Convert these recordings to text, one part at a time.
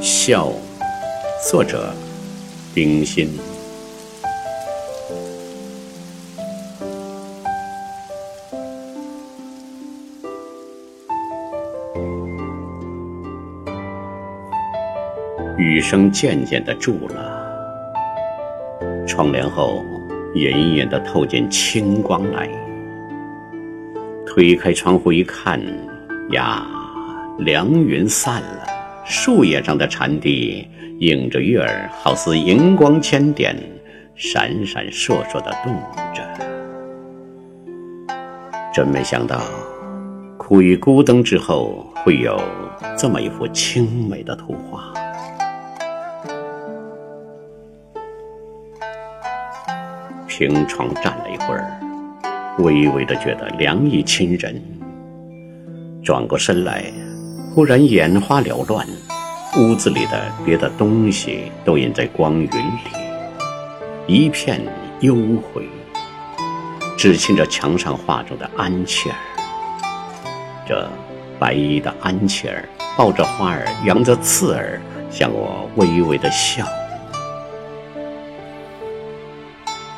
笑，作者丁心。雨声渐渐的住了，窗帘后隐隐的透进清光来。推开窗户一看，呀，凉云散了，树叶上的蝉笛映着月儿，好似银光千点，闪闪烁烁的动着。真没想到，苦于孤灯之后，会有这么一幅清美的图画。凭窗站了一会儿，微微的觉得凉意侵人。转过身来，忽然眼花缭乱，屋子里的别的东西都隐在光云里，一片幽灰。只亲着墙上画中的安琪儿，这白衣的安琪儿抱着花儿，扬着刺儿，向我微微的笑。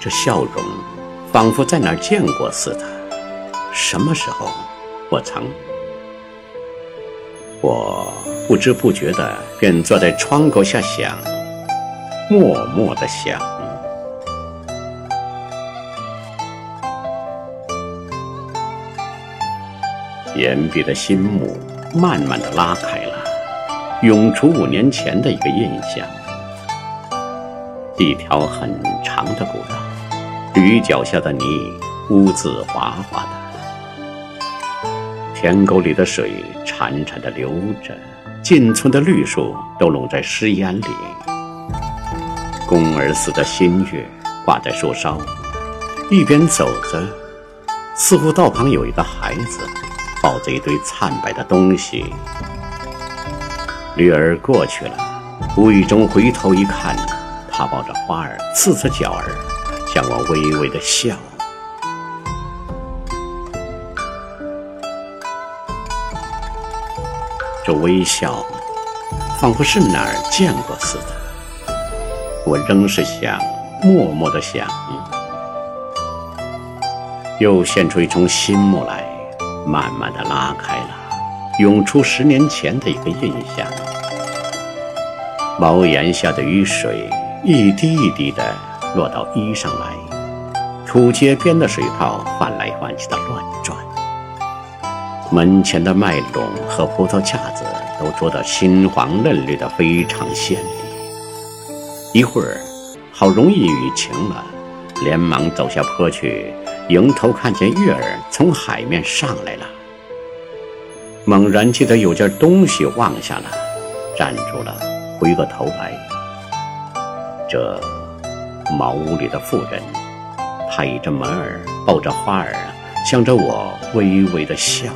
这笑容，仿佛在哪儿见过似的。什么时候，我曾？不知不觉的便坐在窗口下想，默默的想。岩壁的心幕慢慢的拉开了，涌出五年前的一个印象。一条很长的古道。驴脚下的泥污渍滑滑的，田沟里的水潺潺的流着，进村的绿树都笼在湿烟里。宫儿似的新月挂在树梢，一边走着，似乎道旁有一个孩子，抱着一堆惨白的东西。驴儿过去了，无意中回头一看，他抱着花儿，刺刺脚儿。向我微微的笑，这微笑仿佛是哪儿见过似的。我仍是想，默默的想，又现出一重新幕来，慢慢的拉开了，涌出十年前的一个印象。茅檐下的雨水，一滴一滴的。落到衣上来，土街边的水泡翻来翻去的乱转，门前的麦垄和葡萄架子都做得金黄嫩绿的非常鲜丽。一会儿，好容易雨停了，连忙走下坡去，迎头看见月儿从海面上来了。猛然记得有件东西忘下了，站住了，回过头来，这。茅屋里的妇人，拍着门儿，抱着花儿，向着我微微的笑。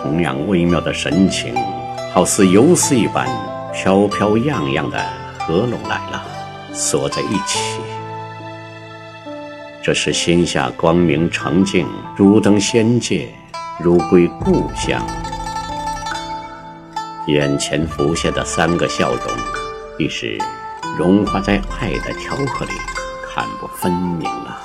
同样微妙的神情，好似游丝一般，飘飘漾漾的合拢来了，锁在一起。这是心下光明澄净，如登仙界，如归故乡。眼前浮现的三个笑容，已是融化在爱的调和里，看不分明了。